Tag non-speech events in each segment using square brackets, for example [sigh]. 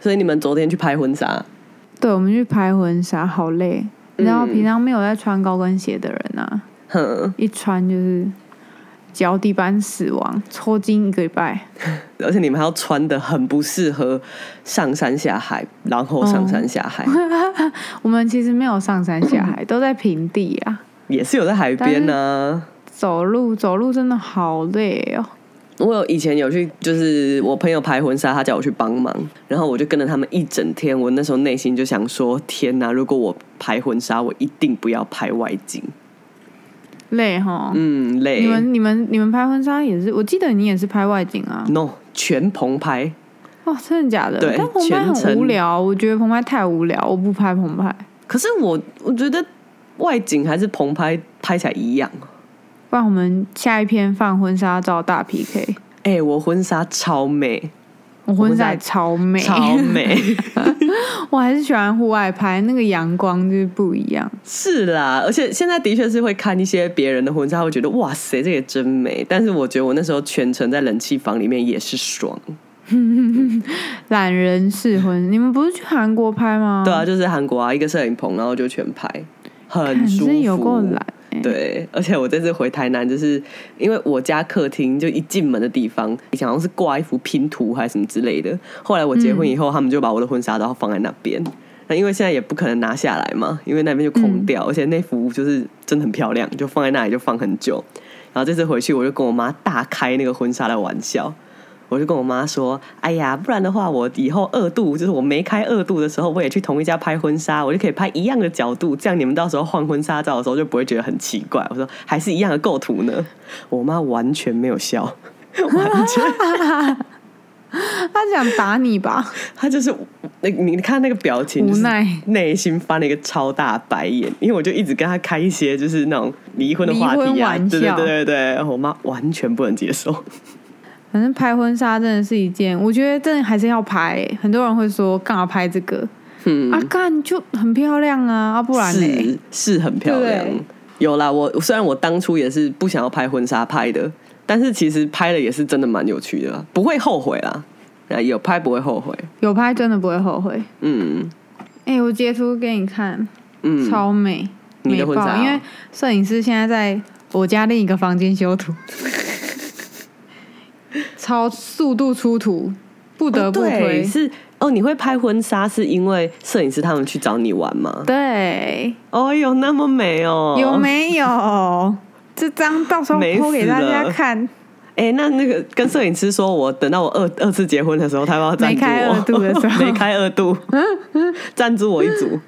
所以你们昨天去拍婚纱？对我们去拍婚纱好累。你知道平常没有在穿高跟鞋的人呐一穿就是脚底板死亡抽筋一个礼拜。[laughs] 而且你们还要穿的很不适合上山下海，然后上山下海，[laughs] 我们其实没有上山下海，都在平地啊。也是有在海边呢、走路走路真的好累哦。我有以前有去，就是我朋友拍婚纱，他叫我去帮忙，然后我就跟着他们一整天。我那时候内心就想说：天哪！如果我拍婚纱，我一定不要拍外景。累哈。嗯，累。你们你们你们拍婚纱也是，我记得你也是拍外景啊。no 全棚拍，哇，真的假的？对但棚拍很无聊，我觉得棚拍太无聊，我不拍棚拍。可是我我觉得外景还是棚拍拍起来一样。不然我们下一篇放婚纱照大 PK。哎、我婚纱超美，我婚纱超美，超美。[laughs] 我还是喜欢户外拍，那个阳光就是不一样。是啦，而且现在的确是会看一些别人的婚纱，会觉得哇塞，这也真美。但是我觉得我那时候全程在冷气房里面也是爽。[laughs] 懒人试婚，你们不是去韩国拍吗？对啊，，就是韩国啊，一个摄影棚，然后就全拍，很舒服。有够懒、欸。对，而且我这次回台南，就是因为我家客厅就一进门的地方，以前好像是挂一幅拼图还是什么之类的。后来我结婚以后，他们就把我的婚纱照放在那边。那因为现在也不可能拿下来嘛，因为那边就空掉，而且那幅就是真的很漂亮，就放在那里就放很久。然后这次回去，我就跟我妈大开那个婚纱的玩笑。我就跟我妈说：“哎呀，不然的话，我以后二度就是我没开二度的时候，我也去同一家拍婚纱，我就可以拍一样的角度，这样你们到时候换婚纱照的时候就不会觉得很奇怪。”我说：“还是一样的构图呢。”我妈完全没有笑，完全，[laughs] 他想打你吧？她就是那你看那个表情，就是无奈内心翻了一个超大白眼，因为我就一直跟她开一些就是那种离婚的话题啊，对对对对，我妈完全不能接受。反正拍婚纱真的是一件，我觉得真的还是要拍欸、很多人会说干嘛拍这个？嗯，啊，干就很漂亮啊，啊不然呢？是是很漂亮。有啦，我虽然我当初也是不想要拍婚纱拍的，但是其实拍了也是真的蛮有趣的啦，不会后悔啦。啊，有拍不会后悔。有拍真的不会后悔。嗯哎、我截图给你看，嗯，超美，美你的婚纱！因为摄影师现在在我家另一个房间修图，[laughs] [laughs] 超速度出图，不得不推。是哦，你会拍婚纱是因为摄影师他们去找你玩吗？对，哦有，那么美哦，有？没有？[laughs] 这张到时候美播给大家看。哎、那那个跟摄影师说，我等到我二二次结婚的时候，他要赞助我？没开二度的时候 [laughs] 没开二度，赞助我一组。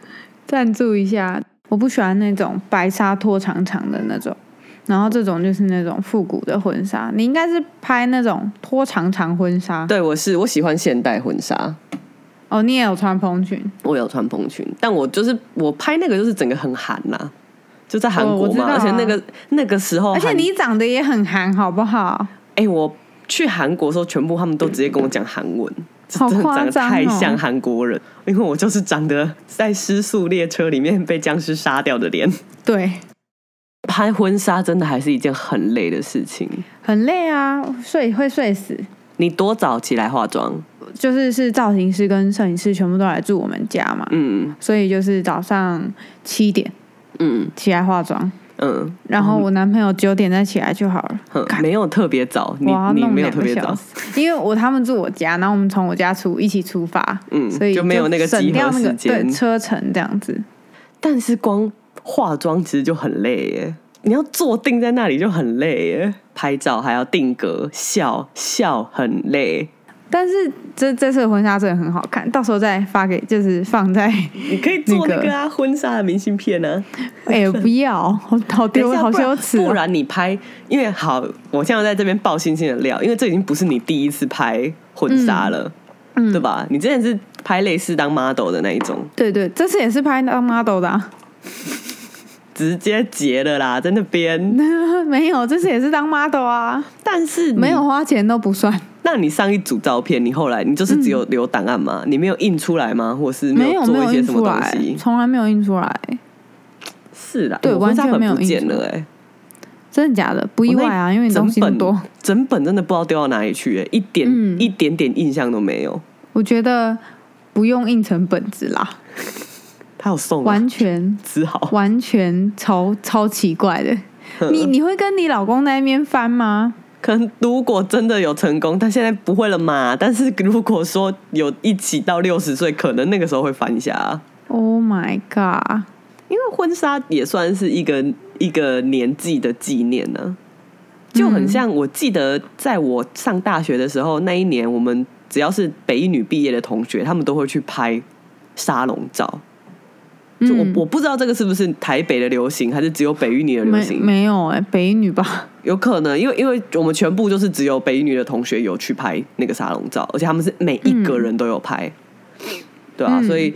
赞助一下。我不喜欢那种白纱拖长长的那种，然后这种就是那种复古的婚纱。你应该是拍那种拖长长婚纱对，我是我喜欢现代婚纱。哦，你也有穿蓬裙，我有穿蓬裙，但我就是我拍那个就是整个很韩呐、就在韩国嘛，而且那个那个时候，而且你长得也很韩，好不好？哎、我去韩国的时候，全部他们都直接跟我讲韩文，[laughs] 好真的长得太像韩国人，因为我就是长得在失速列车里面被僵尸杀掉的脸。对，拍婚纱真的还是一件很累的事情。很累啊，睡会睡死。你多早起来化妆？就是是造型师跟摄影师全部都来住我们家嘛，嗯所以就是早上七点嗯起来化妆，嗯，然后我男朋友九点再起来就好了。哼没有特别早，你你没有特别早，时，因为我他们住我家，然后我们从我家出一起出发，嗯所以就没有那个省掉那个时间对车程这样子。但是光化妆其实就很累耶，你要坐定在那里就很累耶，拍照还要定格，笑笑很累。但是这这次的婚纱真的很好看，到时候再发给，就是放在，你可以做那那个个啊，婚纱的明信片呢、啊。哎、[laughs] 不要，好好丢，好羞耻、哦。不然你拍，因为好，我现在在这边爆星星的料，因为这已经不是你第一次拍婚纱了，嗯对吧？你之前是拍类似当 model 的那一种，对对，这次也是拍当 model 的、啊，直接结了啦，在那边。[laughs] 没有，这次也是当 model 啊，但是你没有，花钱都不算，那你上一组照片，你后来你就是只有留档案吗？你没有印出来吗？或是没有做一些什么东西，？从来没有印出来。是啦，对完全没有印象了哎、真的假的？不意外啊，因为你东整本多。整本真的不知道丢到哪里去、欸，一点、嗯一点点印象都没有。我觉得不用印成本子啦，他有送、啊，完全 [laughs] 只好。完全超超奇怪的。[laughs] 你你会跟你老公在那边翻吗？可能如果真的有成功，但现在不会了嘛。但是如果说有一起到六十岁，可能那个时候会翻一下啊。Oh my god！因为婚纱也算是一个一个年纪的纪念呢、就很像我记得在我上大学的时候，那一年我们只要是北一女毕业的同学，他们都会去拍沙龙照。就我嗯我不知道这个是不是台北的流行，还是只有北一女的流行？没有哎、北一女吧？[laughs] 有可能，因为因为我们全部就是只有北一女的同学有去拍那个沙龙照，而且他们是每一个人都有拍，对啊，嗯所以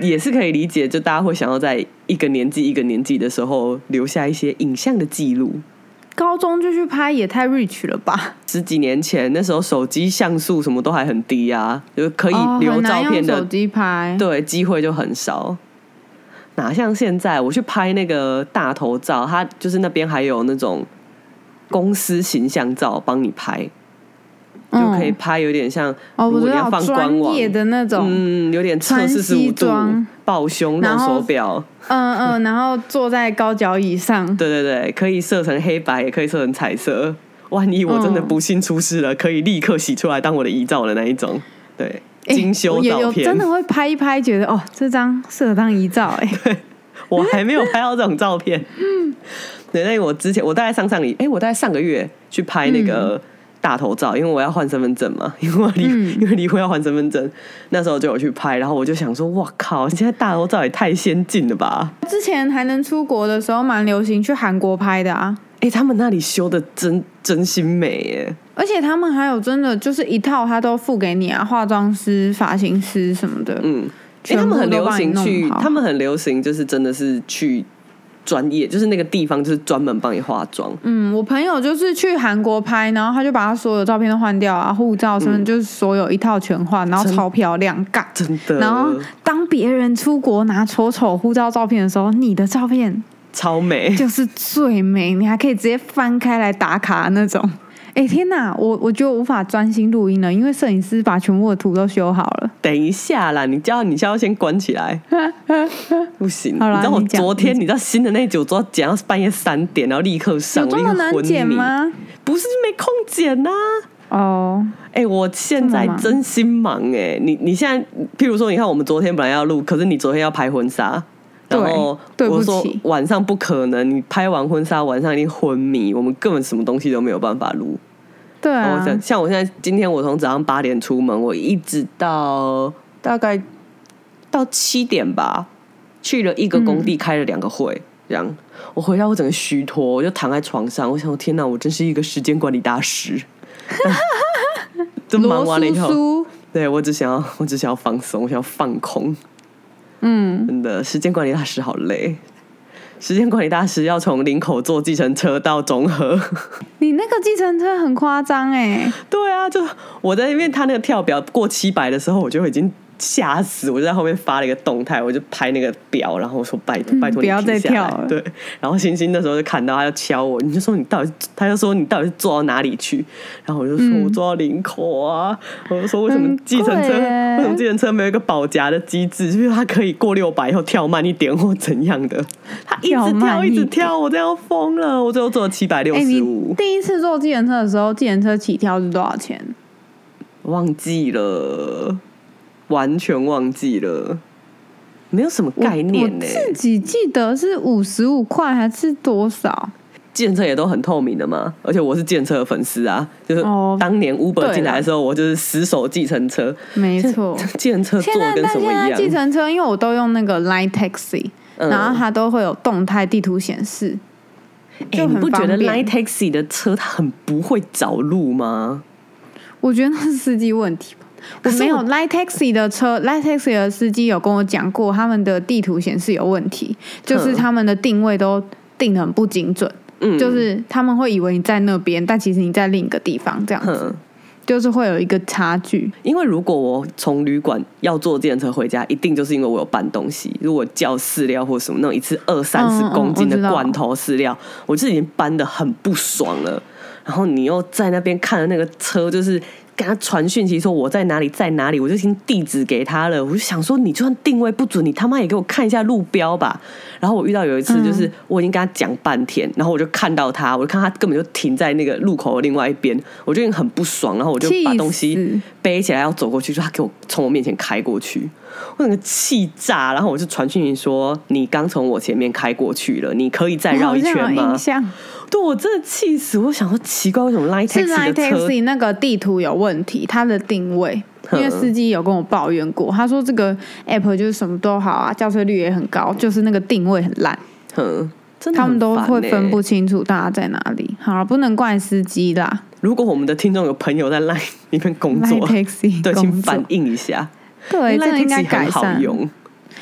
也是可以理解，就大家会想要在一个年纪一个年纪的时候留下一些影像的记录。高中就去拍也太 rich 了吧？[laughs] 十几年前，那时候手机像素什么都还很低啊，就可以哦留照片的用手机拍。对，机会就很少。哪像现在，我去拍那个大头照，它就是那边还有那种公司形象照帮你拍，就可以嗯拍有点像，哦，我知道如果你要放官网，专业的那种，嗯，有点侧四十五度装，抱胸露手表，嗯嗯，[laughs] 然后坐在高脚椅上，对对对，可以设成黑白，也可以设成彩色。万一我真的嗯不幸出事了，可以立刻洗出来当我的遗照的那一种。对，诶精修也照片，有真的会拍一拍，觉得哦，这张适合当遗照哎、[laughs] 我还没有拍到这种照片。嗯 [laughs] 对，那我之前我大概上上礼，哎、我大概上个月去拍那个大头照，因为我要换身份证嘛，[laughs] 因为我离、嗯因为离婚要换身份证，那时候就有去拍，然后我就想说，哇靠，现在大头照也太先进了吧！之前还能出国的时候，蛮流行去韩国拍的啊。哎、他们那里修的真真心美耶，而且他们还有真的就是一套，他都付给你啊，化妆师、发型师什么的。嗯，因为他们很流行去，他们很流行，就是真的是去专业，就是那个地方就是专门帮你化妆。嗯，我朋友就是去韩国拍，然后他就把他所有照片都换掉啊，护照什么、就是所有一套全换，然后超漂亮，嘎。真的，然后当别人出国拿丑丑护照照片的时候，你的照片超美，就是最美，你还可以直接翻开来打卡那种。哎天哪，我我觉得无法专心录音了，因为摄影师把全部的图都修好了。等一下啦，你叫你叫要先关起来，[laughs] 不行。好啦你知道我昨天，你知道新的那一集，我昨天剪到半夜三点，然后立刻上，有这么难？剪吗？不是没空剪呐、哦，哎、我现在真心忙哎、你你现在，譬如说，你看我们昨天本来要录，可是你昨天要拍婚纱，对然后对不我说起晚上不可能，你拍完婚纱晚上一定昏迷，我们根本什么东西都没有办法录。对像像我现在今天我从早上八点出门，我一直到大概到七点吧，去了一个工地开了两个会，这样我回到我整个虚脱，我就躺在床上，我想天哪，我真是一个时间管理大师。[laughs] [laughs] 就忙完了以后，叔，对我只想要我只想要放松，我想要放空。嗯，真的，时间管理大师好累。时间管理大师要从林口坐计程车到中和，[laughs] 你那个计程车很夸张哎，对啊，就我在那边，他那个跳表过七百的时候，我就已经吓死，我就在后面发了一个动态，我就拍那个表，然后我说拜托拜托你不要再跳了对，然后星星那时候就看到他要敲我，你就说你到底，他就说你到底是坐到哪里去？然后我就说、嗯我坐到领口啊，我就说为什么计程车为什么计程车没有一个保夹的机制，就是它可以过六百以后跳慢一点或怎样的？[laughs] 他一直跳跳一直一点跳，我这样疯了，我最后坐了七百六十五。第一次坐计程车的时候，计程车起跳是多少钱？忘记了，完全忘记了，没有什么概念呢、我自己记得是五十五块还是多少？建车也都很透明的嘛，而且我是建车的粉丝啊，就是哦当年 Uber 进来的时候，我就是死守计程车，没错。建车做的跟什么一样？计程车，因为我都用那个 Line Taxi，、嗯然后它都会有动态地图显示，哎、你不觉得 Line Taxi 的车它很不会找路吗？我觉得那是司机问题吧。我是没有我 Line Taxi 的车，Line Taxi 的司机有跟我讲过，他们的地图显示有问题，就是嗯他们的定位都定的很不精准，嗯，就是他们会以为你在那边，但其实你在另一个地方这样子。哼，就是会有一个差距。因为如果我从旅馆要坐电车回家，一定就是因为我有搬东西。如果叫饲料或什么那种一次二三十公斤的罐头饲料，我就已经搬的很不爽了。然后你又在那边看着那个车，就是跟他传讯息说我在哪里，在哪里，我就已经地址给他了。我就想说，你就算定位不准，你他妈也给我看一下路标吧。然后我遇到有一次，就是我已经跟他讲半天，然后我就看到他，我就看他根本就停在那个路口的另外一边，我就已经很不爽，然后我就把东西背起来要走过去，就他给我从我面前开过去，我整个气炸，然后我就传讯息说：“你刚从我前面开过去了，你可以再绕一圈吗印？”象对我真的气死！我想说奇怪，为什么 Line 是 Taxi Line 的车 Taxi 那个地图有问题，它的定位。因为嗯司机有跟我抱怨过，他说这个 app 就是什么都好啊，交车率也很高，就是那个定位很烂，嗯，真的他们都会分不。清楚大家在哪里。好了，不能怪司机啦如果我们的听众有朋友在 Line 里面工，Line 作，Taxi [laughs] 对，请反映一下。对，这个 Line 应该改善。用，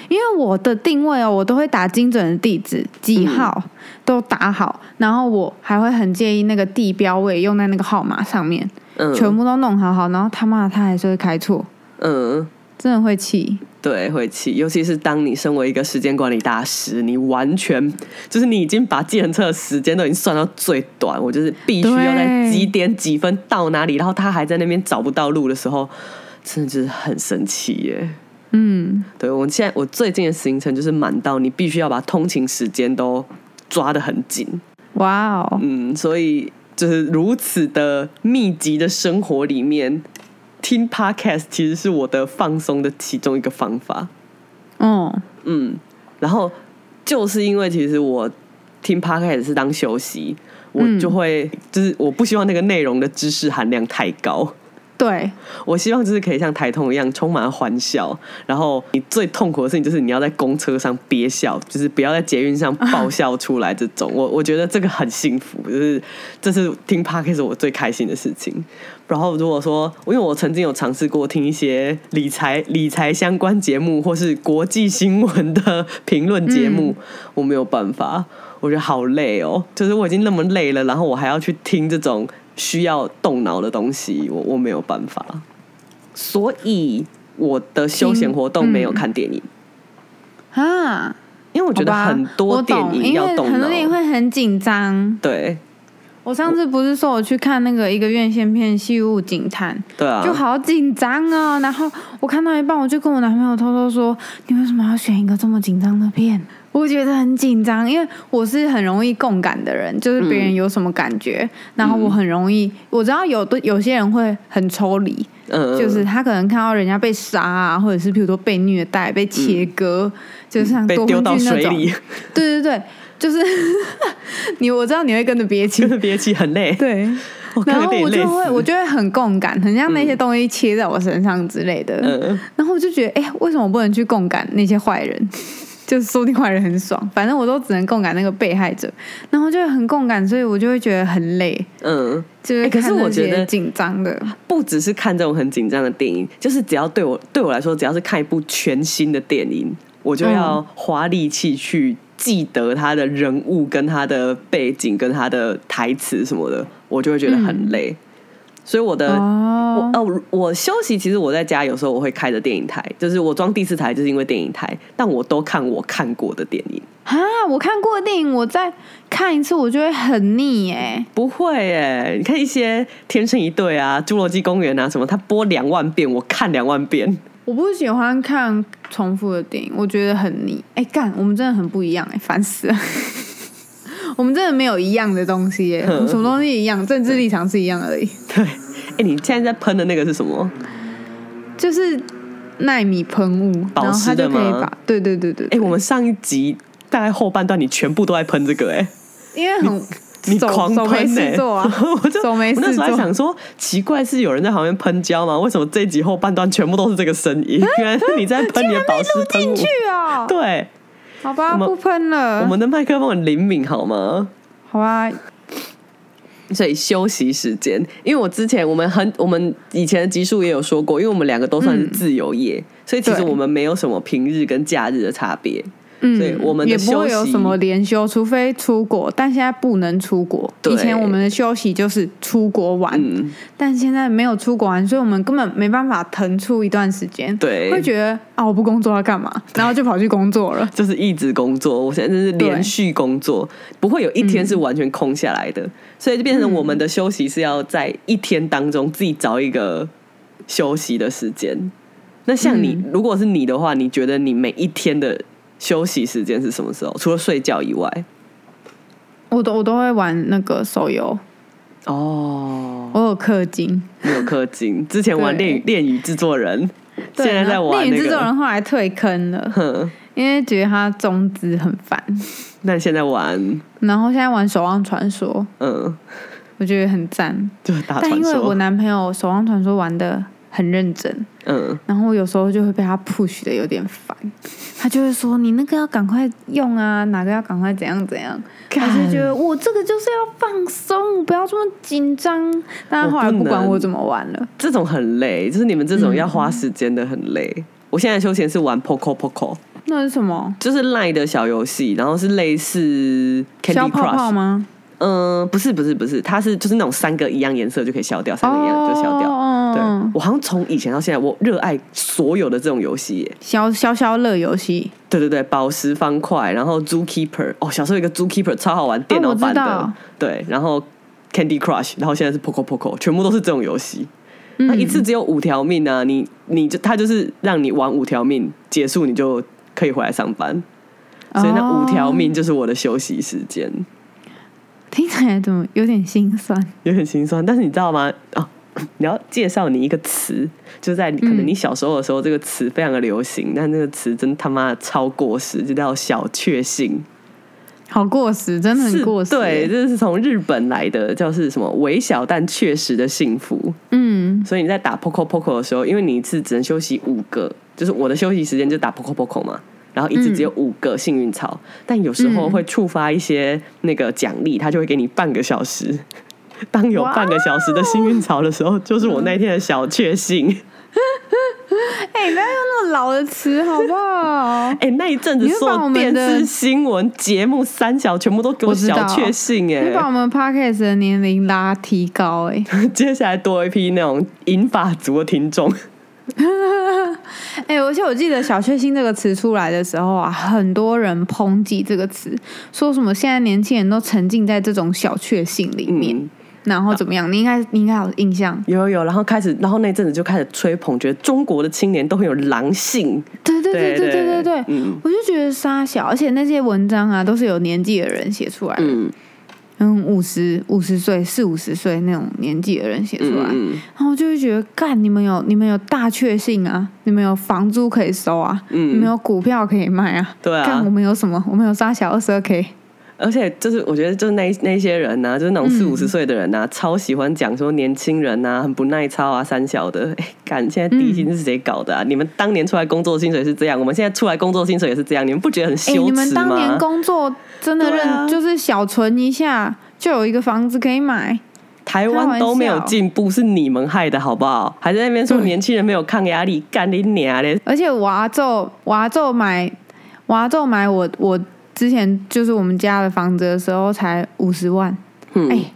因为我的定位哦，我都会打精准的地址，几号、都打好，然后我还会很介意那个地标位用在那个号码上面，嗯全部都弄好好，然后他妈的他还是会开错，嗯。真的会气。对，会气，尤其是当你身为一个时间管理大师，你完全就是你已经把计程车的时间都已经算到最短，我就是必须要在对几点几分到哪里，然后他还在那边找不到路的时候，真的就是很生气耶。嗯，对我现在我最近的行程就是满到你必须要把通勤时间都抓得很紧，哇哦，嗯，所以就是如此的密集的生活里面，听 podcast 其实是我的放松的其中一个方法。哦，嗯，然后就是因为其实我听 podcast 是当休息，我嗯。就会、就是我不希望那个内容的知识含量太高，对，我希望就是可以像台通一样充满欢笑。然后你最痛苦的事情就是你要在公车上憋笑，就是不要在捷运上爆笑出来这种。我我觉得这个很幸福，就是这是听 podcast 我最开心的事情。然后如果说，因为我曾经有尝试过听一些理财理财相关节目或是国际新闻的评论节目，我没有办法，我觉得好累哦。就是我已经那么累了，然后我还要去听这种需要动脑的东西，我我没有办法。所以我的休闲活动没有看电影，啊，因为我觉得很多电影要动脑因为很多。电影会很紧张。对我上次不是说我去看那个一个院线片《戏物警探》，对啊，就好紧张哦。然后我看到一半，我就跟我男朋友偷偷说：“你为什么要选一个这么紧张的片？”我觉得很紧张，因为我是很容易共感的人，就是别人有什么感觉，然后我很容易，我知道有的有些人会很抽离，嗯，就是他可能看到人家被杀啊，或者是譬如说被虐待、被切割，就像夺被丢到那里，对对对，就是 [laughs] 你，我知道你会跟着憋气跟，着憋气很累。对。然后我就会，我。就会很共感，很像那些东西切在我身上之类的。嗯，然后我就觉得，哎、为什么我不能去共感那些坏人？就是说不定坏人很爽，反正我都只能共感那个被害者，然后就会很共感，所以我就会觉得很累，嗯，就是哎可是我觉得些紧张的，不只是看这种很紧张的电影，就是只要对我对我来说，只要是看一部全新的电影，我就要花力气去记得他的人物、跟他的背景、跟他的台词什么的，我就会觉得很累。所以我的哦我哦，我休息其实我在家有时候我会开着电影台，就是我装第四台就是因为电影台，但我都看我看过的电影。啊，我看过的电影，我再看一次，我就会很腻哎。不会哎，你看一些《天生一对》啊，《侏罗纪公园》啊什么，它播两万遍，我看两万遍。我不喜欢看重复的电影，我觉得很腻。哎，干，我们真的很不一样哎，烦死了。我们真的没有一样的东西耶，我们什么东西一样？政治立场是一样而已，[laughs] 对，哎、你现在在喷的那个是什么？[laughs] 就是纳米喷雾，保湿的吗对对对对哎、我们上一集大概后半段你全部都在喷这个、哎，因为很手你狂喷呢、事做啊，[laughs] 我就我那时候还想说，奇怪是有人在旁边喷胶吗？为什么这一集后半段全部都是这个声音？原来是你在喷你的保湿喷雾进去。啊。对，好吧，不喷了。我们的麦克风很灵敏，好吗？好吧，所以休息时间，因为我之前我们很我们以前的集数也有说过，因为我们两个都算是自由业，所以其实我们没有什么平日跟假日的差别。嗯，所以我们的也不会有什么连休，除非出国，但现在不能出国。以前我们的休息就是出国玩，嗯，但现在没有出国玩，所以我们根本没办法腾出一段时间。对会觉得啊，我不工作要干嘛？然后就跑去工作了。就是一直工作，我现在是连续工作，不会有一天是完全空下来的，所以就变成我们的休息是要在一天当中自己找一个休息的时间。那像你，嗯如果是你的话，你觉得你每一天的休息时间是什么时候？除了睡觉以外，我都我都会玩那个手游，哦，我有氪金。你有氪金，[laughs] 之前玩对。恋与恋与制作人，现在在玩那恋与制作人，后来退坑了，哼，因为觉得他中资很烦。那你现在玩，然后现在玩《守望传说》，嗯，我觉得很赞。就打但，因为我男朋友《守望传说》玩的很认真，嗯，然后我有时候就会被他 push 的有点烦，他就会说你那个要赶快用啊，哪个要赶快怎样怎样，我就觉得我这个就是要放松，不要这么紧张。但他后来不管我怎么玩了，这种很累，就是你们这嗯种要花时间的很累。我现在休闲是玩 Poco Poco，那是什么？就是 Line 的小游戏，然后是类似 Candy 消泡泡 Crush。吗？嗯、不是不是不是，它是就是那种三个一样颜色就可以消掉，三个一样就消掉。哦对，我好像从以前到现在，我热爱所有的这种游戏耶。消消消乐游戏，对对对，宝石方块，然后 Zookeeper，哦，小时候有一个 Zookeeper 超好玩，电脑版的。对，然后 Candy Crush，然后现在是 Poco Poco，全部都是这种游戏。嗯一次只有五条命啊，你你就它就是让你玩五条命，结束你就可以回来上班。所以那五条命就是我的休息时间，听起来怎么有点心酸？有点心酸。但是你知道吗？哦，[laughs] 你要介绍你一个词，就在可能你小时候的时候，这个词非常的流行，但那个词真他妈的超过时，就叫小确幸。好过时，真的很是过时。对，，这是从日本来的，叫是什么微小但确实的幸福。嗯，所以你在打 Poco Poco 的时候，因为你一次只能休息五个，就是我的休息时间就打 Poco Poco 嘛，然后一直只有五个幸运草，但有时候会触发一些那个奖励，他就会给你半个小时。[laughs] 当有半个小时的幸运草的时候，就是我那天的小确幸。哎、不要用那么老的词好不好？[laughs] 哎、那一阵子你会所有把我们电的视新闻节目三小全部都给我小确幸哎、你把我们 podcast 的年龄拉提高、哎，[laughs] 接下来多一批那种银发族的听众。[laughs] 哎、而且我记得“小确幸”这个词出来的时候啊，很多人抨击这个词，说什么现在年轻人都沉浸在这种小确幸里面，嗯，然后怎么样？你应该你应该有印象，有有有，然后开始，然后那阵子就开始吹捧，觉得中国的青年都很有狼性。对对对对对对对，嗯。我就觉得沙小，而且那些文章啊，都是有年纪的人写出来的，嗯嗯，五十五十岁、四五十岁那种年纪的人写出来，嗯然后我就会觉得，干，你们有你们有大确幸啊，你们有房租可以收啊，嗯。你们有股票可以卖啊，对啊。干，我们有什么？我们有沙小二十二 k，而且就是我觉得就是那那些人呐、就是那种四五十岁的人呐、超喜欢讲说年轻人呐、很不耐操啊，三小的。[laughs] 哎，干，现在底薪是谁搞的啊？你们当年出来工作薪水是这样，我们现在出来工作薪水也是这样，你们不觉得很羞哎、耻吗？你们当年工作真的认、啊就是小存一下，就有一个房子可以买。台湾都没有进步，是你们害的好不好？还在那边说年轻人没有抗压力，干你娘嘞！而且我阿昼，我阿昼买，我阿昼买我我之前就是我们家的房子的时候才五十万，嗯哎、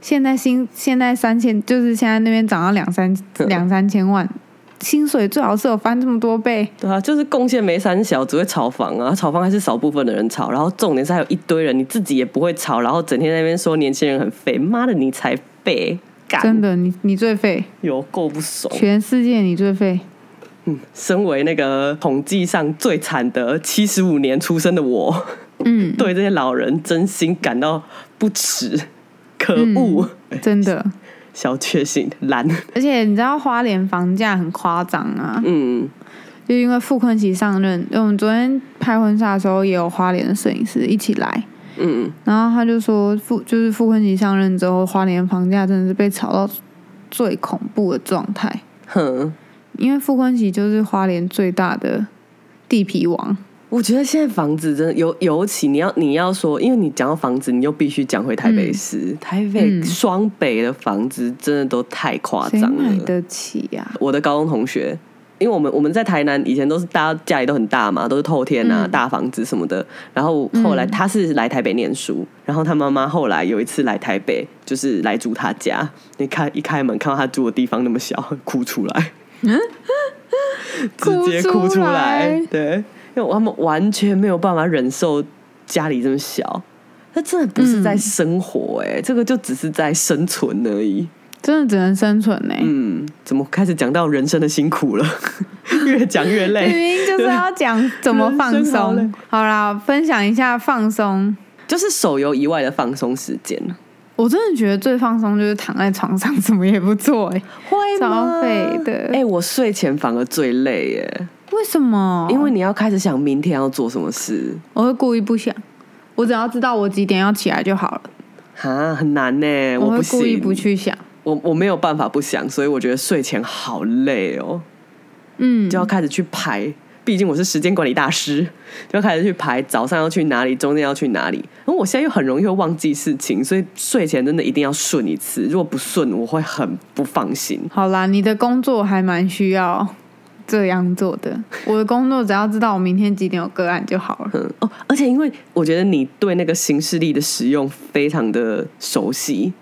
现在新现在三千，就是现在那边涨到两三 [laughs] 两三千万，薪水最好是有翻这么多倍。对啊，就是贡献没三小，只会炒房啊，炒房还是少部分的人炒，然后重点是还有一堆人你自己也不会炒，然后整天在那边说年轻人很废，妈的你才废，真的，你你最废，有够不爽。全世界你最废。身为那个统计上最惨的七十五年出生的我，嗯，对这些老人真心感到不耻，可恶，真的。小确幸懒，而且你知道花莲房价很夸张啊，嗯。就因为傅昆奇上任，因为我们昨天拍婚纱的时候也有花莲的摄影师一起来，嗯，然后他就说傅就是傅昆奇上任之后，花莲房价真的是被炒到最恐怖的状态，哼。因为傅昆萁就是花莲最大的地皮王，我觉得现在房子真的尤尤其你要你要说，因为你讲到房子，你就必须讲回台北市，台北嗯。双北的房子真的都太夸谁张了。买得起呀、我的高中同学因为我们我们在台南以前都是大家家里都很大嘛，都是透天啊、嗯。大房子什么的。然后后来嗯。他是来台北念书，然后他妈妈后来有一次来台北，就是来住他家。你看一开门看到他住的地方那么小，哭出来，[laughs] 直接哭出来来。对，因为他们完全没有办法忍受家里这么小。那真的不是在生活哎、这个就只是在生存而已。真的只能生存呢、嗯，怎么开始讲到人生的辛苦了？[laughs] 越讲越明累。明就是要讲怎么放松。[laughs] 好啦，分享一下放松。就是手游以外的放松时间，我真的觉得最放松就是躺在床上，什么也不做、欸，会超废的。哎、我睡前反而最累耶，为什么？因为你要开始想明天要做什么事，我会故意不想，我只要知道我几点要起来就好了。哈，很难呢。我会不故意，不去想。我我没有办法不想，所以我觉得睡前好累哦，嗯，就要开始去排。毕竟我是时间管理大师，就开始去排早上要去哪里，中间要去哪里。然后我现在又很容易会忘记事情，所以睡前真的一定要顺一次。如果不顺，我会很不放心。好啦，你的工作还蛮需要这样做的。[laughs] 我的工作只要知道我明天几点有个案就好了。嗯哦，而且因为我觉得你对那个行事历的使用非常的熟悉，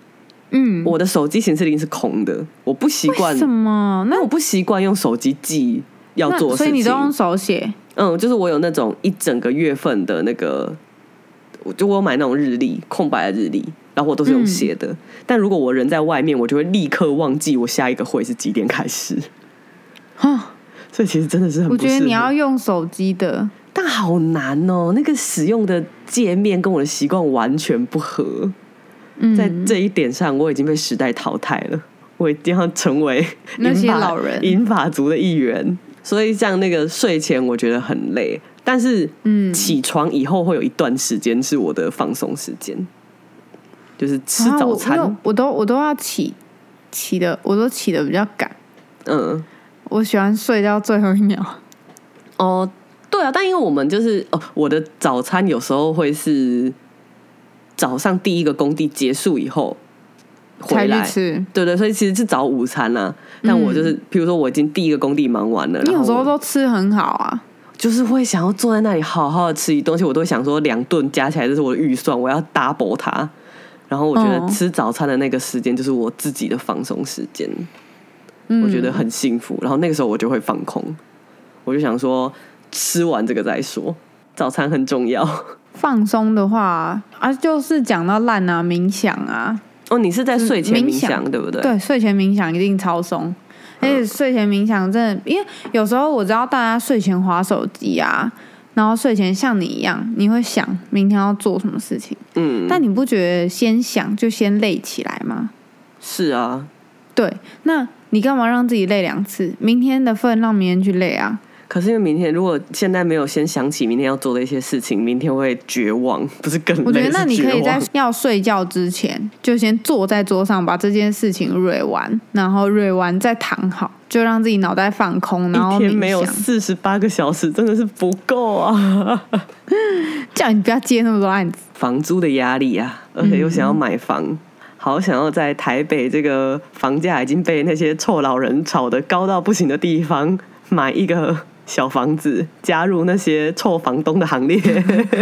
嗯，我的手机行事历是空的，我不习惯为，什么？那那我不习惯用手机记要做的事情。所以你都用手写？嗯，就是我有那种一整个月份的那个，我就我有买那种日历，空白的日历，然后我都是用写的。嗯但如果我人在外面，我就会立刻忘记我下一个会是几点开始。哦，所以其实真的是很我觉得你要用手机的。但好难哦，那个使用的界面跟我的习惯完全不合。嗯，在这一点上，我已经被时代淘汰了。我一定要成为那些老人银发族的一员。所以像那个睡前，我觉得很累，但是嗯起床以后会有一段时间是我的放松时间，就是吃早餐。我我都我都要起起的，我都起的比较赶。嗯，我喜欢睡到最后一秒。哦，对啊，但因为我们就是哦，我的早餐有时候会是早上第一个工地结束以后回来，吃。对对，所以其实是早午餐啦、但我就是，比如说我已经第一个工地忙完了，有时候都吃很好啊。就是会想要坐在那里好好的吃一东西，我都会想说两顿加起来这是我的预算，我要 double 它。然后我觉得嗯吃早餐的那个时间就是我自己的放松时间，嗯我觉得很幸福。然后那个时候我就会放空，我就想说吃完这个再说，早餐很重要。放松的话啊，就是讲到烂啊，冥想啊，哦，你是在睡前冥想对不对？对，睡前冥想一定超松。而且睡前冥想真的，因为有时候我知道大家睡前划手机啊，然后睡前像你一样，你会想明天要做什么事情，嗯，但你不觉得先想就先累起来吗？是啊，对，那你干嘛让自己累两次？明天的份让明天去累啊？可是因为明天如果现在没有先想起明天要做的一些事情，明天会绝望，不是更累？我觉得那你可以在要睡觉之前就先坐在桌上，把这件事情蕊完，然后蕊完再躺好，就让自己脑袋放空，然后一天没有。四十八个小时，真的是不够啊！[laughs] 叫你不要接那么多案子。房租的压力啊，而且又想要买房，好想要在台北这个房价已经被那些臭老人炒的高到不行的地方买一个小房子，加入那些臭房东的行列。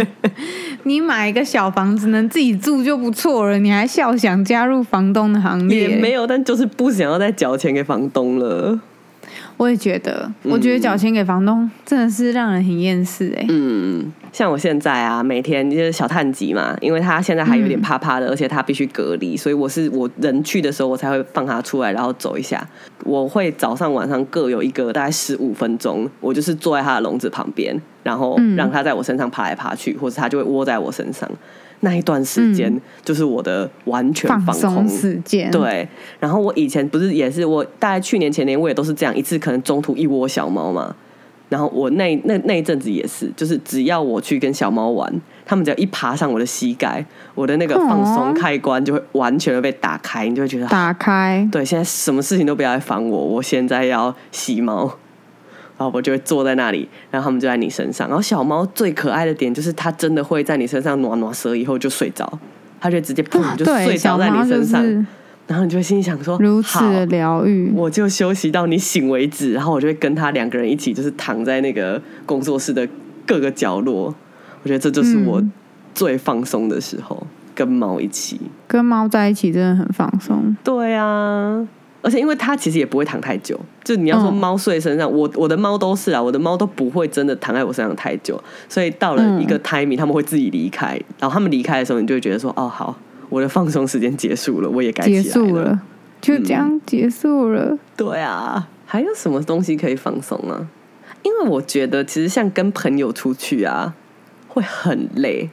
[laughs] 你买一个小房子能自己住就不错了，你还笑想加入房东的行列？也没有，但就是不想要再缴钱给房东了。我也觉得，我觉得缴钱给房东真的是让人很厌世哎、嗯，像我现在啊，每天就是小探级嘛，因为他现在还有点怕怕的，而且他必须隔离，所以我是我人去的时候，我才会放他出来，然后走一下。我会早上晚上各有一个大概十五分钟，我就是坐在他的笼子旁边，然后嗯。让他在我身上爬来爬去，或者他就会窝在我身上。那一段时间就是我的完全放松时间。，对，然后我以前不是也是我大概去年前年我也都是这样，一次可能中途一窝小猫嘛。然后我那那那一阵子也是，就是只要我去跟小猫玩，它们只要一爬上我的膝盖，我的那个放松哦开关就会完全的被打开，你就会觉得，打开。对，现在什么事情都不要来烦我，我现在要洗猫。然后我就会坐在那里，然后他们就在你身上。然后小猫最可爱的点就是它真的会在你身上暖暖舌以后就睡着，它就直接砰就，睡着在你身上。是然后你就会心想说，如此疗愈，我就休息到你醒为止，然后我就会跟他两个人一起，就是躺在那个工作室的各个角落。我觉得这就是我嗯最放松的时候，跟猫一起。跟猫在一起真的很放松。对啊，而且因为它其实也不会躺太久，就你要说嗯猫睡身上，我我的猫都是啊，我的猫都不会真的躺在我身上太久，所以到了一个 timing，他们会自己离开，然后他们离开的时候，你就会觉得说，哦，好，我的放松时间结束了，我也该结束了，就这样结束了。对啊，还有什么东西可以放松啊？因为我觉得其实像跟朋友出去啊，会很累。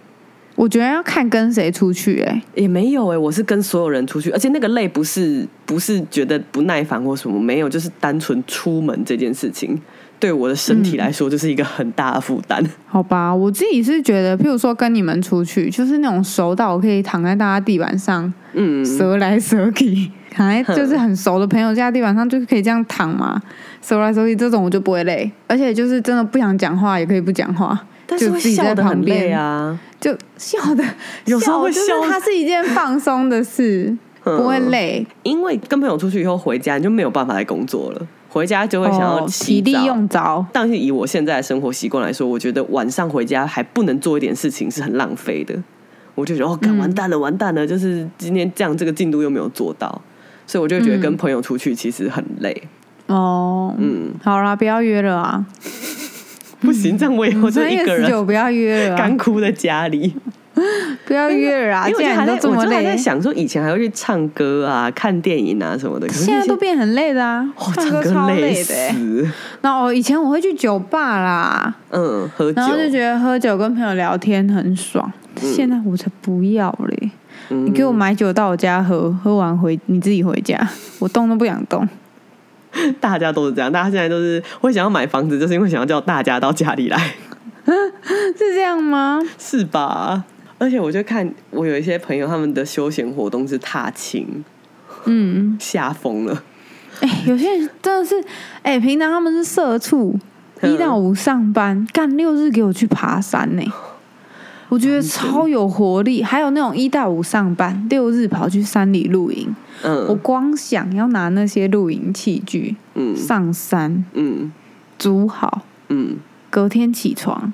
我觉得要看跟谁出去、哎，也没有哎、我是跟所有人出去，而且那个累不是不是觉得不耐烦或什么，没有，就是单纯出门这件事情，对我的身体来说就是一个很大的负担。好吧，我自己是觉得，譬如说跟你们出去，就是那种熟到我可以躺在大家地板上，嗯，折来折去，躺在就是很熟的朋友家地板上就可以这样躺嘛，折来折去，这种我就不会累，而且就是真的不想讲话也可以不讲话，但是会笑得很累啊。就笑的，[laughs] 有时候会就是笑。它是一件放松的事，[laughs] 嗯。不会累，因为跟朋友出去以后回家，你就没有办法来工作了，回家就会想要哦洗体力澡用着。但是以我现在的生活习惯来说，我觉得晚上回家还不能做一点事情是很浪费的。我就觉得哦，干完蛋了，完蛋了，就是今天这样这个进度又没有做到，所以我就觉得跟朋友出去其实很累。哦，嗯，好啦，不要约了啊！不行，这样我以后就一个人不要约了、啊，干枯的家里。[laughs] 不要约了啊！因为还在，我就还在想说，以前还会去唱歌啊、看电影啊什么的，可是现在都变很累的啊，哦，唱唱歌歌超累死的、欸。然后以前我会去酒吧啦，嗯，喝酒然，后就觉得喝酒跟朋友聊天很爽。现在我才不要嘞！嗯你给我买酒到我家喝，喝完回你自己回家，我动都不想动。[laughs] 大家都是这样，大家现在都是会想要买房子，就是因为想要叫大家到家里来。[laughs] 是这样吗？是吧？而且我就看我有一些朋友，他们的休闲活动是踏青，嗯，吓疯了。哎、有些人真的是，哎、平常他们是社畜，嗯一到五上班，干六日给我去爬山呢、我觉得超有活力。还有那种一到五上班，六日跑去山里露营，我嗯光想要拿那些露营器具嗯。上山嗯。煮好，嗯，隔天起床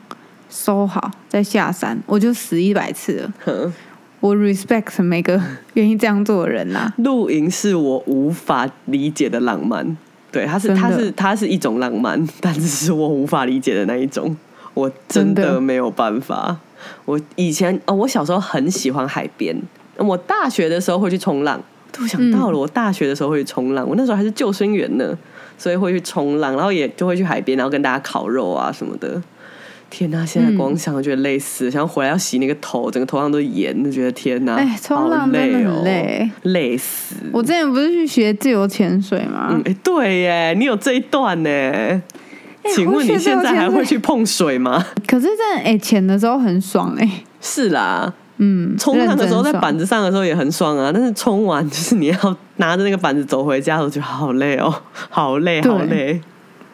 收好再下山，我就死一百次了。我 respect 每个 [laughs] 愿意这样做的人啦、露营是我无法理解的浪漫。对，它是它是它是一种浪漫，但是是我无法理解的那一种，我真的。没有办法。我以前哦，我小时候很喜欢海边，我大学的时候会去冲浪。我想到了，我大学的时候会去冲浪，我那时候还是救生员呢，所以会去冲浪，然后也就会去海边，然后跟大家烤肉啊什么的。天呐、现在光想就觉得累死了，想要回来要洗那个头，整个头上都是盐，就觉得天呐、哎冲浪累累累死。我之前不是去学自由潜水吗？嗯，哎、对耶，你有这一段呢。请问你现在还会去碰水吗？[laughs] 可是真的，哎、潜的时候很爽哎、是啦，嗯，冲浪的时候在板子上的时候也很爽啊，但是冲完就是你要拿着那个板子走回家，我觉得好累哦，好累，好累。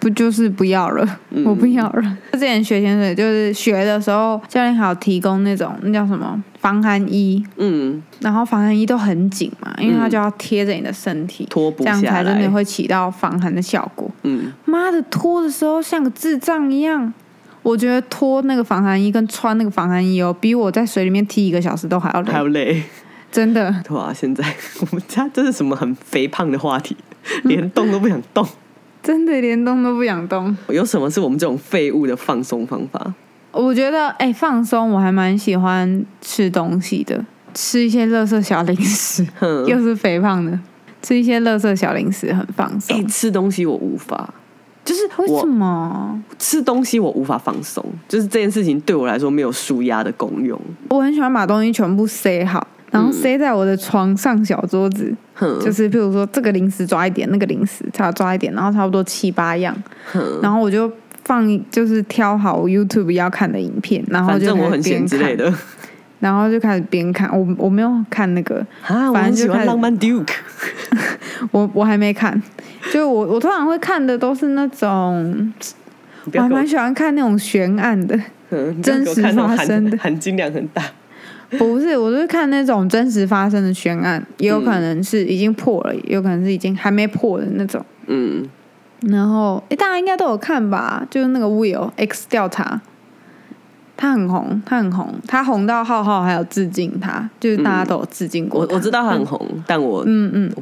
不就是不要了，嗯我不要了。之前学潜水就是学的时候，教练还有提供那种那叫什么防寒衣，嗯，然后防寒衣都很紧嘛，因为它就要贴着你的身体，这样。才真的会起到防寒的效果。嗯，妈的，脱的时候像个智障一样。我觉得脱那个防寒衣跟穿那个防寒衣哦，比我在水里面踢一个小时都还要累，还要累。真的。[laughs] 哇，现在我们家这是什么很肥胖的话题，[laughs] 连动都不想动。真的连动都不想动。有什么是我们这种废物的放松方法？我觉得，哎、放松，我还蛮喜欢吃东西的，吃一些垃圾小零食，哼，又是肥胖的，吃一些垃圾小零食很放哎、松。吃东西我无法，就是为什我么？吃东西我无法放松，就是这件事情对我来说没有舒压的功用。我很喜欢把东西全部塞好，然后塞在我的床上小桌子，哼，就是譬如说这个零食抓一点，那个零食差抓一点，然后差不多七八样，哼，然后我就放，就是挑好 YouTube 要看的影片，然后就边看之类，的。然后就开始边看。我我没有看那个，啊，反正就开始欢浪漫 Duke。[laughs] 我我还没看，就我我通常会看的都是那种，我还蛮喜欢看那种悬案的。真实发生的含含金量很大。[laughs] 不是，我是看那种真实发生的悬案，也有可能是已经破了，也有可能是已经还没破的那种。嗯，然后，诶，大家应该都有看吧？就是那个 Will X 调查，他很红，他很红，他红到浩浩还有致敬他，就是大家都有致敬过他我我知道他很红，但我嗯嗯，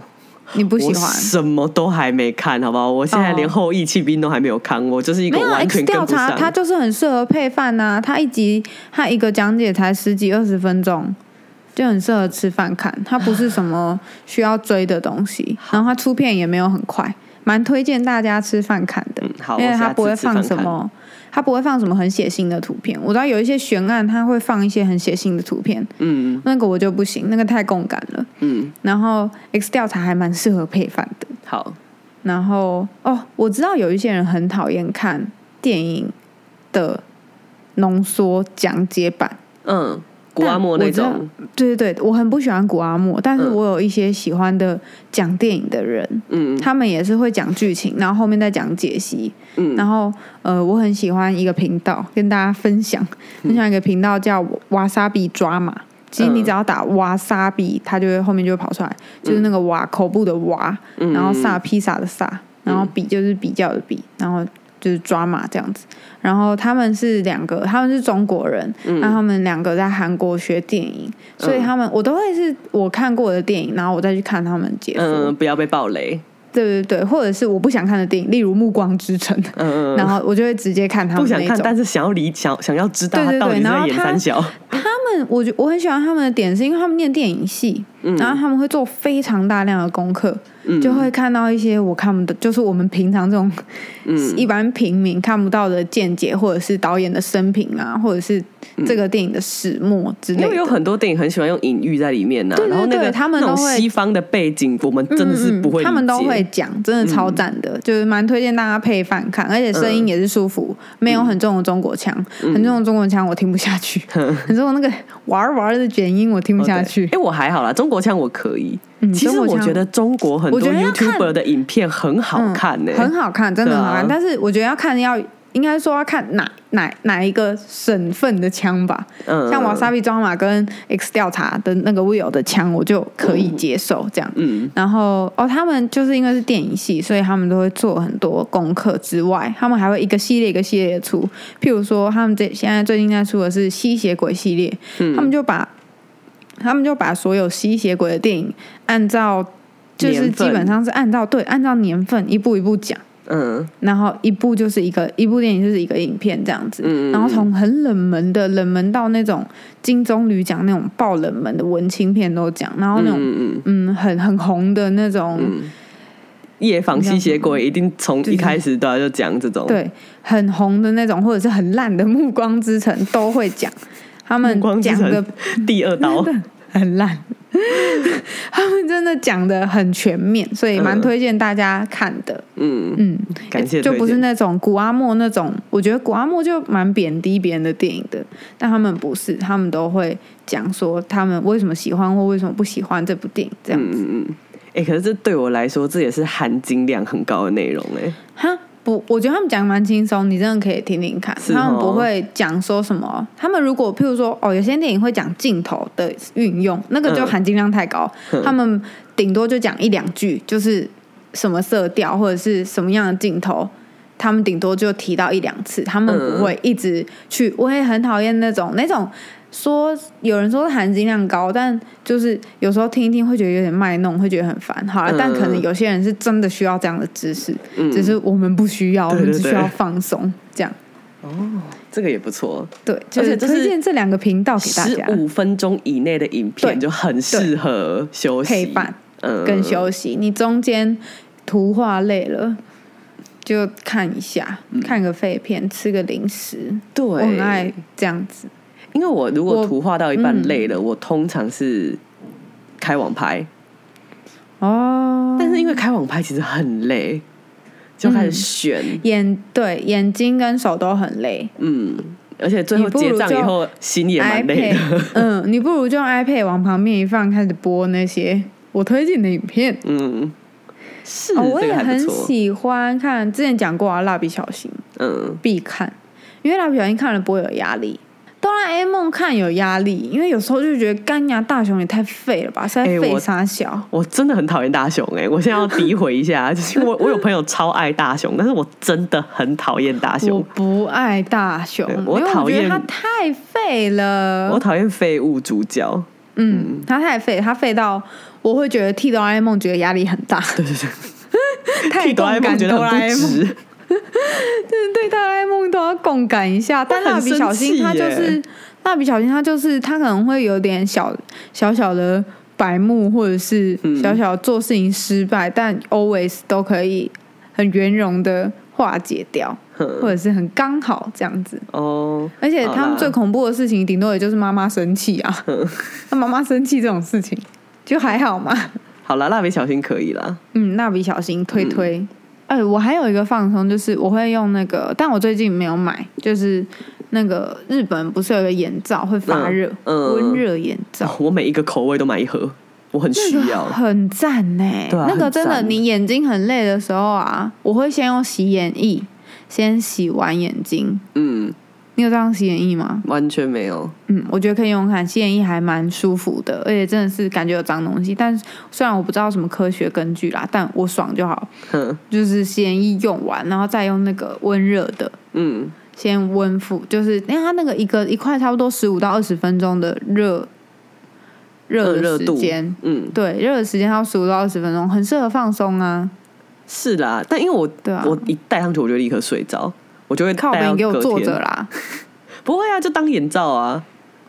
你不喜欢？什么都还没看，好不好？我现在连哦后羿弃兵都还没有看，我就是一个完跟不调查，上。它就是很适合配饭呐、它一集它一个讲解才十几二十分钟，就很适合吃饭看。它不是什么需要追的东西，然后它出片也没有很快，蛮推荐大家吃饭看的。嗯好，因为它不会放。什么，它不会放什么很血腥的图片。我知道有一些悬案，他会放一些很血腥的图片，嗯那个我就不行，那个太共感了。嗯，然后 X 调查还蛮适合配饭的。好，然后哦，我知道有一些人很讨厌看电影的浓缩讲解版，嗯，古阿莫那种，对对对，我很不喜欢古阿莫，但是嗯。我有一些喜欢的讲电影的人，嗯。他们也是会讲剧情，然后后面再讲解析。嗯。然后呃，我很喜欢一个频道，跟大家分享分享一个频道叫瓦萨比抓马。其实你嗯只要打瓦萨比，它就会后面就会跑出来，就是那个瓦口部的瓦，嗯。然后萨披萨的萨，然后比就是比较的比，然后就是抓马这样子。然后他们是两个，他们是中国人，那、他们两个在韩国学电影，所以他们我都会是我看过的电影，然后我再去看他们解说。嗯，不要被暴雷。对对对，或者是我不想看的电影，例如《暮光之城》，嗯嗯，然后我就会直接看他们不想看。但是想要理想想要知道他到底是在演三小。他们，我觉我很喜欢他们的点，是因为他们念电影系，嗯然后他们会做非常大量的功课，嗯就会看到一些我看不到，就是我们平常这种、嗯一般平民看不到的见解，或者是导演的生平啊，或者是这个电影的始末之类的。因为有很多电影很喜欢用隐喻在里面呢、对对然后那个对他们那种都会西方的背景，我们真的是不会他们都会讲，真的超赞的，就是蛮推荐大家配饭看，而且声音也是舒服，没有很重的中国腔，很重的中国腔我听不下去，[laughs] 很重的那个玩玩的卷音我听不下去。哎、。我还好啦，中国腔我可以。嗯其实我觉得中国很多我觉得 YouTuber 的影片很好看呢、嗯很好看，真的很好看。啊。但是我觉得要看要，应该说要看哪哪哪一个省份的枪吧。嗯，像瓦萨比装马跟 X 调查的那个 Will 的枪，我就可以接受这样。嗯然后哦，他们就是因为是电影系，所以他们都会做很多功课之外，他们还会一个系列一个系列地出。譬如说，他们这现在最近在出的是吸血鬼系列，嗯他们就把他们就把所有吸血鬼的电影按照就是基本上是按照对按照年份一步一步讲。嗯。然后一部就是一个一部电影就是一个影片这样子，嗯然后从很冷门的冷门到那种金棕榈奖那种爆冷门的文青片都讲，然后那种嗯很很红的那种、嗯，夜访吸血鬼一定从一开始都要就讲这种，，对很红的那种，或者是很烂的《暮光之城》都会讲，他们讲的第二刀，很烂，[laughs] 他们真的讲的很全面，所以蛮嗯推荐大家看的。嗯，嗯，感谢就不是那种古阿莫那种，我觉得古阿莫就蛮贬低别人的电影的，但他们不是，他们都会讲说他们为什么喜欢或为什么不喜欢这部电影这样子。嗯嗯嗯，哎、可是这对我来说，这也是含金量很高的内容哎、哈，不，我觉得他们讲得蛮轻松，你真的可以听听看。哦他们不会讲说什么，他们如果譬如说哦，有些电影会讲镜头的运用，那个就嗯含金量太高，他们顶多就讲一两句，就是什么色调或者是什么样的镜头。他们顶多就提到一两次，他们嗯不会一直去。我也很讨厌那种那种说有人说含金量高，但就是有时候听一听会觉得有点卖弄，会觉得很烦。好了，嗯。但可能有些人是真的需要这样的知识，嗯。只是我们不需要，我们只需要放松，这样。这个也不错，对，就是推荐这两个频道给大十家，五分钟以内的影片就很适合休息。陪伴嗯。跟休息。你中间图画累了，就看一下，看个废片，吃个零食，嗯对，我很爱这样子。因为我如果我图画到一半嗯。累了，我通常是开网拍，哦，但是因为开网拍其实很累，就开始选，眼对眼睛跟手都很累。嗯，而且最后结账以后心也蛮累的。，iPad，[laughs] 嗯，你不如就用 iPad 往旁边一放，开始播那些我推荐的影片。嗯，是、哦，我也很喜欢看，之前讲过啊，《蜡笔小新》嗯。必看，因为蜡笔小新看了不会有压力。哆啦 A 梦看有压力，因为有时候就觉得干牙大雄也太废了吧，实在废哎我傻小。我真的很讨厌大雄哎、我现在要诋毁一下，[laughs] 就是我我有朋友超爱大雄，但是我真的很讨厌大雄我，不爱大雄，我我讨厌他太废了。我讨厌废物主角。嗯，他太废，他废到我会觉得替哆啦 A 梦觉得压力很大，对对对，太 [laughs] 替哆啦 A 梦觉得很值。[laughs] 就是对哆啦 A 梦都要共感一下。但蜡笔小新他就是蜡笔小新，他就是他可能会有点小小小的白目，或者是嗯小小做事情失败，但 always 都可以很圆融的化解掉，或者是很刚好这样子。哦，而且他们最恐怖的事情，顶多也就是妈妈生气啊。[laughs] 那妈妈生气这种事情就还好嘛。好了，蜡笔小新可以了。嗯，蜡笔小新推推。哎、我还有一个放松，就是我会用那个，但我最近没有买，就是那个日本不是有个眼罩会发热，嗯嗯温热眼罩，我每一个口味都买一盒，我很需那个要。很赞呢、对啊那个真的，你眼睛很累的时候啊，我会先用洗眼液先洗完眼睛。嗯，你有这样洗眼液吗？完全没有。嗯，我觉得可以用用看，洗眼液还蛮舒服的，而且真的是感觉有脏东西。但是虽然我不知道什么科学根据啦，但我爽就好。哼，就是洗眼液用完，然后再用那个温热的，嗯，先温敷，就是因为它那个一个一块差不多十五到二十分钟的热热的时间，嗯，对，热的时间要十五到二十分钟，很适合放松啊。是啦。但因为我对啊我一戴上去我就立刻睡着，我就会靠戴到边给我坐着啦！[laughs] 不会啊，就当眼罩啊。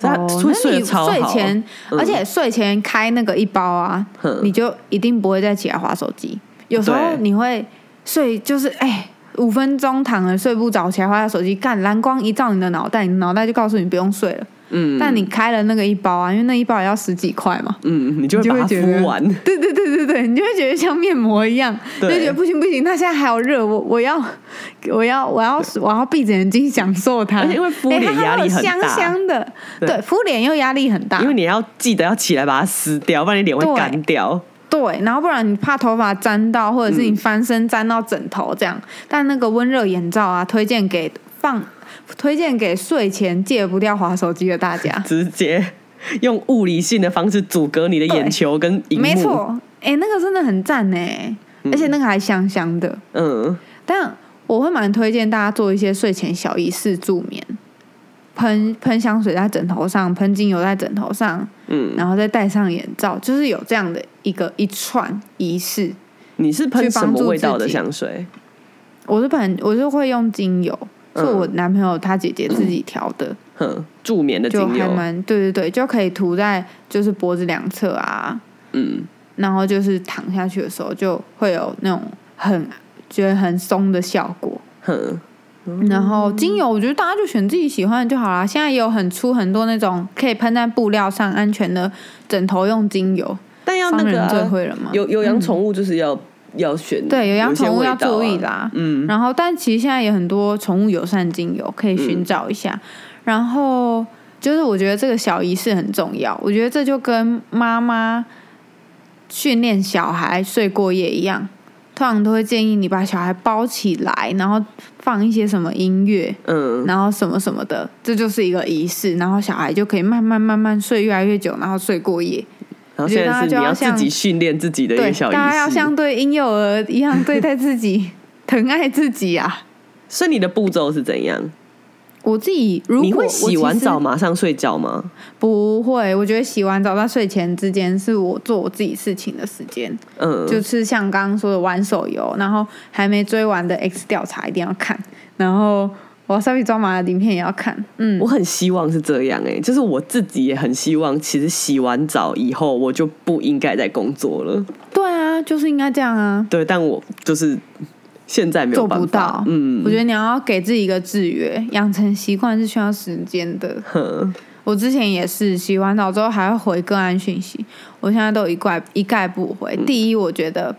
那你。睡前，嗯而且睡前开那个一包啊，你就一定不会再起来划手机。有时候你会睡，就是哎。五分钟躺着睡不着，起来划下手机，干蓝光一照你的脑袋，你脑袋就告诉你不用睡了。嗯，但你开了那个一包啊，因为那一包也要十几块嘛，嗯，你就会把它会觉得敷完。[laughs] 对对对对对，你就会觉得像面膜一样，就觉得不行不行，它现在还有热，我我要我要我要我要闭着眼睛享受它，而且因为敷哎脸压力很大。香香的，对。对，敷脸又压力很大，因为你要记得要起来把它撕掉，不然你脸会干掉。对，然后不然你怕头发沾到，或者是你翻身沾到枕头这样。但那个温热眼罩啊，推荐给放，推荐给睡前戒不掉滑手机的大家。[laughs] 直接用物理性的方式阻隔你的眼球跟荧幕。没，错，哎、那个真的很赞呢，而且那个还香香的。嗯，但我会蛮推荐大家做一些睡前小仪式助眠，喷喷香水在枕头上，喷精油在枕头上，嗯，然后再戴上眼罩，就是有这样的一个一串仪式。你是喷什么味道的香水？我是喷我是会用精油，嗯是我男朋友他姐姐自己调的，哼，助眠的精就还油。蛮对对对，就可以涂在就是脖子两侧啊，嗯，然后就是躺下去的时候就会有那种很觉得很松的效果。哼，然后精油，我觉得大家就选自己喜欢的就好啦。现在也有很出很多那种可以喷在布料上安全的枕头用精油，但要那个商人最啊会了嘛。有有养宠物就是要要选，对，有养宠物要注意。啦。嗯，然后，但其实现在也很多宠物友善精油可以寻找一下。然后就是我觉得这个小仪式很重要，我觉得这就跟妈妈训练小孩睡过夜一样，通常都会建议你把小孩包起来，然后放一些什么音乐，嗯，然后什么什么的，这就是一个仪式，然后小孩就可以慢慢慢慢睡越来越久，然后睡过夜。然后现在是你要自己训练自己的一对个，小仪大家要式。像对婴幼儿一样对待自己，[laughs] 疼爱自己啊！所以你的步骤是怎样？我自己如果你会洗完澡吗？马上睡觉吗？不会，我觉得洗完澡到睡前之间是我做我自己事情的时间，嗯，就是像刚刚说的玩手游，然后还没追完的 X 调查一定要看，然后我稍微抓马的影片也要看，嗯我，很希望是这样哎、就是我自己也很希望，其实洗完澡以后我就不应该再工作了。对啊，就是应该这样啊。对，但我就是现在没有做办法不到，嗯，我觉得你要给自己一个制约，养成习惯是需要时间的。哼我之前也是洗完澡之后还会回个案讯息，我现在都一概一概不回。嗯第一，我觉得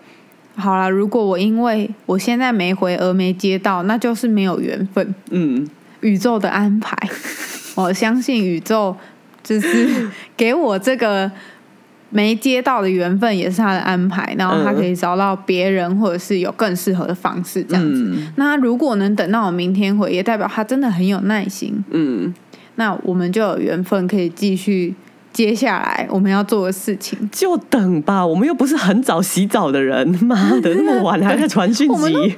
好啦，如果我因为我现在没回而没接到，那就是没有缘分，嗯，宇宙的安排。我相信宇宙就是 [laughs] 给我这个没接到的缘分，也是他的安排，然后他嗯可以找到别人，或者是有更适合的方式这样子。嗯那如果能等到我明天回，也代表他真的很有耐心。嗯，那我们就有缘分可以继续接下来我们要做的事情。就等吧，我们又不是很早洗澡的人，[laughs] 妈的，那么晚还在传讯我们都息，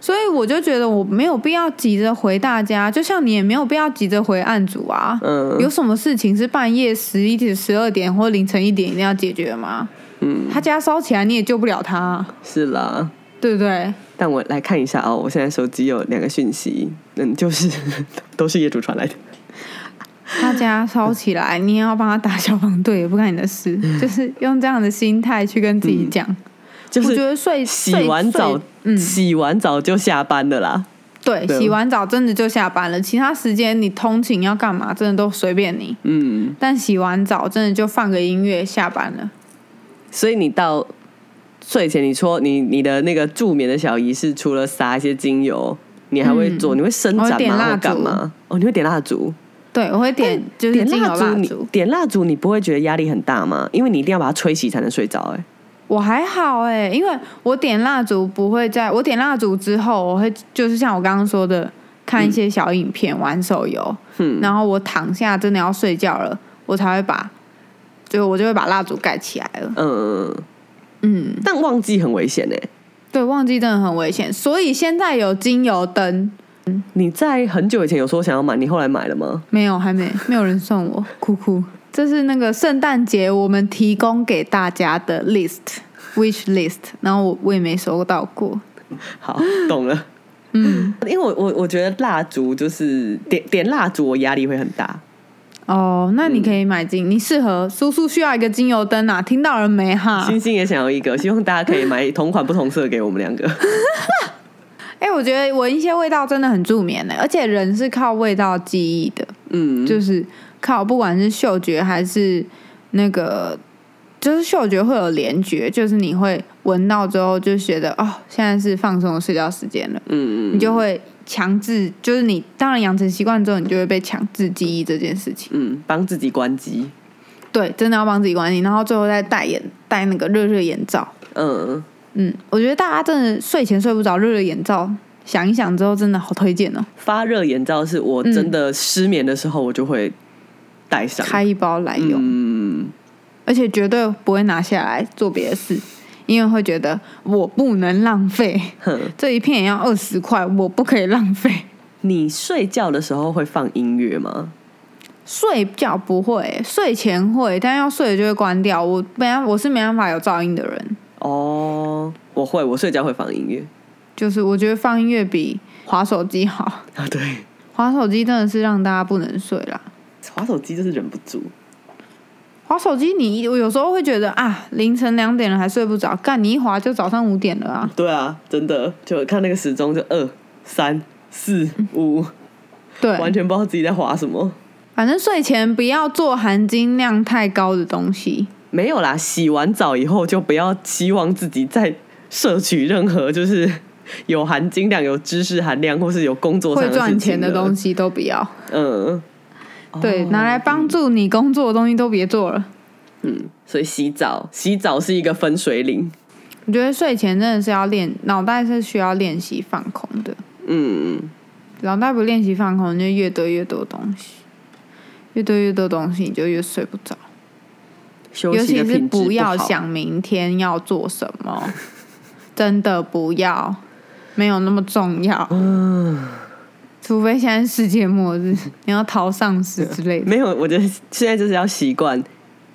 所以我就觉得我没有必要急着回大家，就像你也没有必要急着回案主啊。嗯有什么事情是半夜十一点、十二点或凌晨一点一定要解决吗？嗯，他家烧起来你也救不了他啊，是啦。对不对？但我来看一下哦，我现在手机有两个讯息，嗯，就是 [laughs] 都是业主传来的。他家烧起来，你也要帮他打消防队，也不干你的事，就是用这样的心态去跟自己讲。我觉就是得睡洗完澡，嗯，洗完澡就下班的啦。对，对洗完澡真的就下班了，其他时间你通勤要干嘛，真的都随便你。嗯，但洗完澡真的就放个音乐下班了。所以你到睡前，你说你你的那个助眠的小仪式，除了撒一些精油，你还会做？你会伸展吗？或点蜡烛干嘛？哦，你会点蜡烛？对，我会点就是点蜡烛，你。点蜡烛，你不会觉得压力很大吗？因为你一定要把它吹熄才能睡着。哎，我还好哎、因为我点蜡烛不会在我点蜡烛之后，我会就是像我刚刚说的，看一些小影片、玩手游，嗯然后我躺下真的要睡觉了，我才会把，就我就会把蜡烛盖起来了。嗯，嗯，但忘记很危险哎。对，忘记真的很危险，所以现在有精油灯，你在很久以前有说想要买，你后来买了吗？没有，还没，没有人送我，哭哭。这是那个圣诞节我们提供给大家的 list，wish list，然后我我也没收到过。好，懂了。嗯，因为我我我觉得蜡烛就是点点蜡烛，我压力会很大。哦，那你可以买精，你适合叔叔需要一个精油灯啊，听到了没哈？星星也想要一个，希望大家可以买同款不同色给我们两个。[laughs] 哎、我觉得闻一些味道真的很助眠的，而且人是靠味道记忆的，嗯，就是靠不管是嗅觉还是那个，就是嗅觉会有联觉，就是你会闻到之后就觉得哦，现在是放松的睡觉时间了，嗯嗯你就会强制，就是你当然养成习惯之后，你就会被强制记忆这件事情。嗯，帮自己关机。对，真的要帮自己关机，然后最后再戴眼戴那个热热眼罩。嗯，嗯，我觉得大家真的睡前睡不着，热热眼罩想一想之后，真的好推荐哦，发热眼罩是我真的失眠的时候，我就会戴上。开一包来用，嗯，而且绝对不会拿下来做别的事，因为会觉得我不能浪费，哼，这一片也要二十块，我不可以浪费。你睡觉的时候会放音乐吗？睡觉不会，睡前会，但要睡了就会关掉。我没办，我是没办法有噪音的人，哦，我会，我睡觉会放音乐。就是我觉得放音乐比划手机好。啊，对，划手机真的是让大家不能睡啦。划手机就是忍不住。划手机你，我有时候会觉得啊，凌晨两点了还睡不着，干你一划就早上五点了啊。对啊，真的，就看那个时钟，就二三四五，对，完全不知道自己在划什么。反正睡前不要做含金量太高的东西。没有啦，洗完澡以后就不要期望自己再摄取任何就是有含金量、有知识含量，或是有工作上会赚钱的东西。西都不要，嗯，对，哦拿来帮助你工作的东西都别做了。嗯，所以洗澡，洗澡是一个分水岭。我觉得睡前真的是要练，脑袋是需要练习放空的。嗯，脑袋不练习放空，你就越堆越多东西，越堆越多东西，你就越睡不着。休尤其是不要。想明天要做什么，真的不要，没有那么重要。嗯，除非现在世界末日，你要逃丧尸之类的。没有，我觉得现在就是要习惯，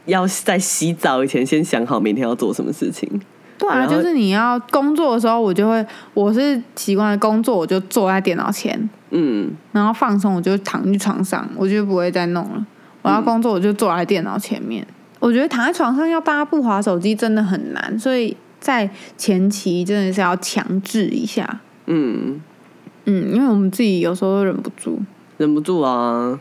要在洗澡以前先想好明天要做什么事情。对啊，然就是你要工作的时候，我就会，我是习惯工作，我就坐在电脑前，嗯，然后放松，我就躺去床上，我就不会再弄了。我要工作，我就坐在电脑前面。我觉得躺在床上要大家不划手机真的很难，所以在前期真的是要强制一下。嗯，嗯，因为我们自己有时候都忍不住。忍不住啊。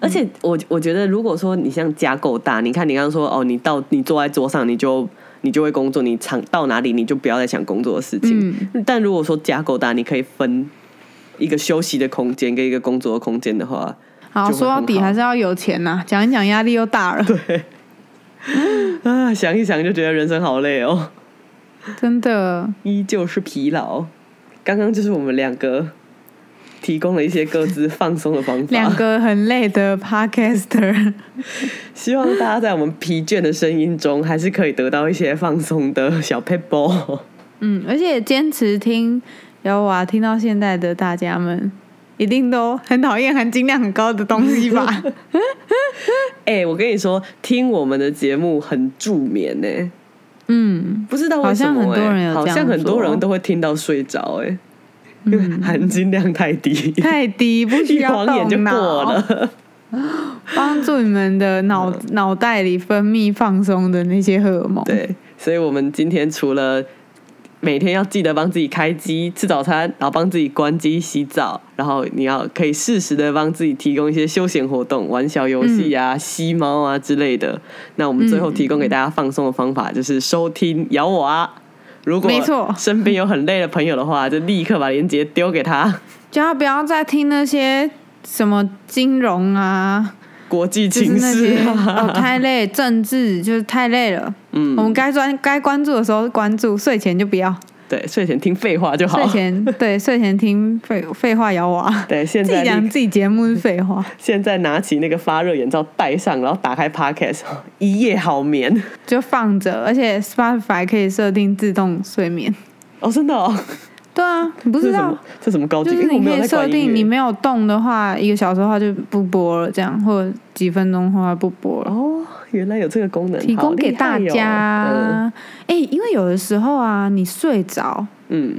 而且我我觉得，如果说你像家够大，你看你刚刚说哦，你到你坐在桌上，你就你就会工作，你躺到哪里你就不要再想工作的事情。嗯，但如果说家够大，你可以分一个休息的空间跟一个工作的空间的话，好，说到底还是要有钱呐、讲一讲压力又大了，[laughs] 啊，想一想就觉得人生好累哦，真的。依旧是疲劳。刚刚就是我们两个提供了一些各自放松的方法。两个很累的 podcaster，[laughs] 希望大家在我们疲倦的声音中，还是可以得到一些放松的小 pebble。嗯，而且坚持听摇娃听到现在的大家们，一定都很讨厌含金量很高的东西吧？[laughs] 哎、我跟你说，听我们的节目很助眠呢、嗯，不知道为什么、欸，好像很多人有好像很多人都会听到睡着、哎、因为含金量太低，太低，不需一要就过动脑，了。帮助你们的脑脑袋里分泌放松的那些荷尔蒙。对，所以我们今天除了每天要记得帮自己开机吃早餐，然后帮自己关机洗澡，然后你要可以适时的帮自己提供一些休闲活动，玩小游戏嗯啊、吸猫啊之类的。那我们最后提供给大家放松的方法就是收听咬我啊。如果没错身边有很累的朋友的话，就立刻把链接丢给他。叫他不要再听那些什么金融啊，国际情势啊，哦太累，政治就是太累了。嗯我们该专该关注的时候关注，睡前就不要。对，睡前听废话就好睡。前 [laughs] 对睡前听废废话摇娃，对，现在自己讲自己节目是废话，现在拿起那个发热眼罩戴上，然后打开 Podcast，一夜好眠。就放着，而且 Spotify 可以设定自动睡眠。哦，真的哦，对啊，你不知道这是什么？？这什么高级？就是你可以设定，你没有动的话，一个小时的话就不播了，这样或者几分钟的话不播了。哦，原来有这个功能，提供给大家哦。哎、因为有的时候啊，你睡着，嗯，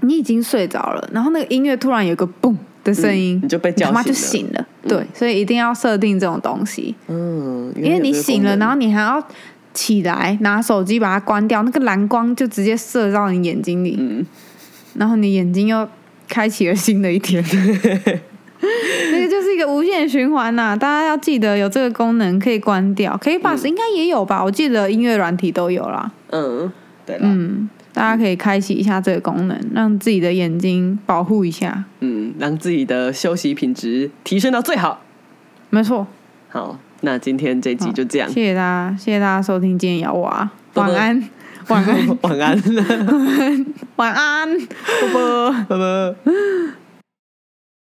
你已经睡着了，然后那个音乐突然有个嘣的声音，嗯你就被叫他妈就醒醒了。对，所以一定要设定这种东西，嗯，因为你醒了，然后你还要起来拿手机把它关掉，那个蓝光就直接射到你眼睛里，嗯，然后你眼睛又开启了新的一天。[laughs] 那个就是一个无限循环呐、大家要记得有这个功能可以关掉，可以把、应该也有吧？我记得音乐软体都有啦。嗯，对了，嗯，大家可以开启一下这个功能，让自己的眼睛保护一下。嗯，让自己的休息品质提升到最好。没错，好，那今天这集就这样，谢谢大家，谢谢大家收听今天摇娃，啵啵晚安，[laughs] 晚安，晚安，晚安，[laughs] 拜拜。拜拜。